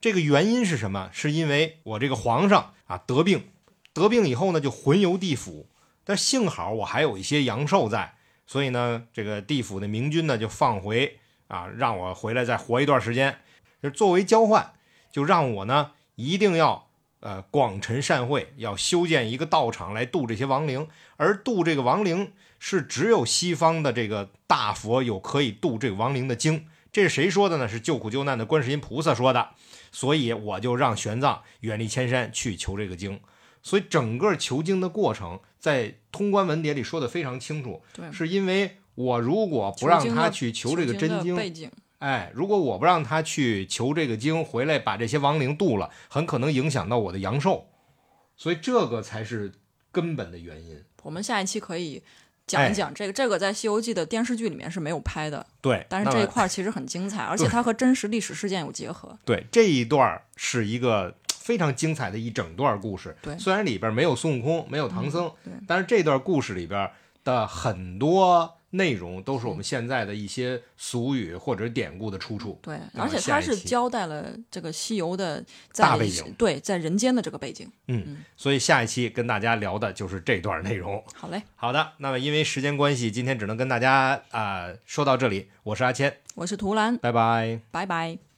这个原因是什么？是因为我这个皇上啊得病，得病以后呢就魂游地府，但幸好我还有一些阳寿在，所以呢这个地府的明君呢就放回啊，让我回来再活一段时间，就作为交换，就让我呢一定要呃广陈善会，要修建一个道场来度这些亡灵，而度这个亡灵是只有西方的这个大佛有可以度这个亡灵的经。这是谁说的呢？是救苦救难的观世音菩萨说的。所以我就让玄奘远离千山去求这个经。所以整个求经的过程，在通关文牒里说的非常清楚，对，是因为我如果不让他去求这个真经，的背景。哎，如果我不让他去求这个经，回来把这些亡灵渡了，很可能影响到我的阳寿，所以这个才是根本的原因。我们下一期可以讲一讲这个，这个在《西游记》的电视剧里面是没有拍的，对，但是这一块其实很精彩，而且它和真实历史事件有结合。对这一段是一个非常精彩的一整段故事。对虽然里边没有孙悟空，没有唐僧，对但是这段故事里边的很多内容都是我们现在的一些俗语或者典故的出处。对，而且它是交代了这个西游的在大背景对，在人间的这个背景。嗯所以下一期跟大家聊的就是这段内容。好嘞，好的，那么因为时间关系，今天只能跟大家啊、说到这里。我是阿谦，我是图兰，拜拜。拜拜。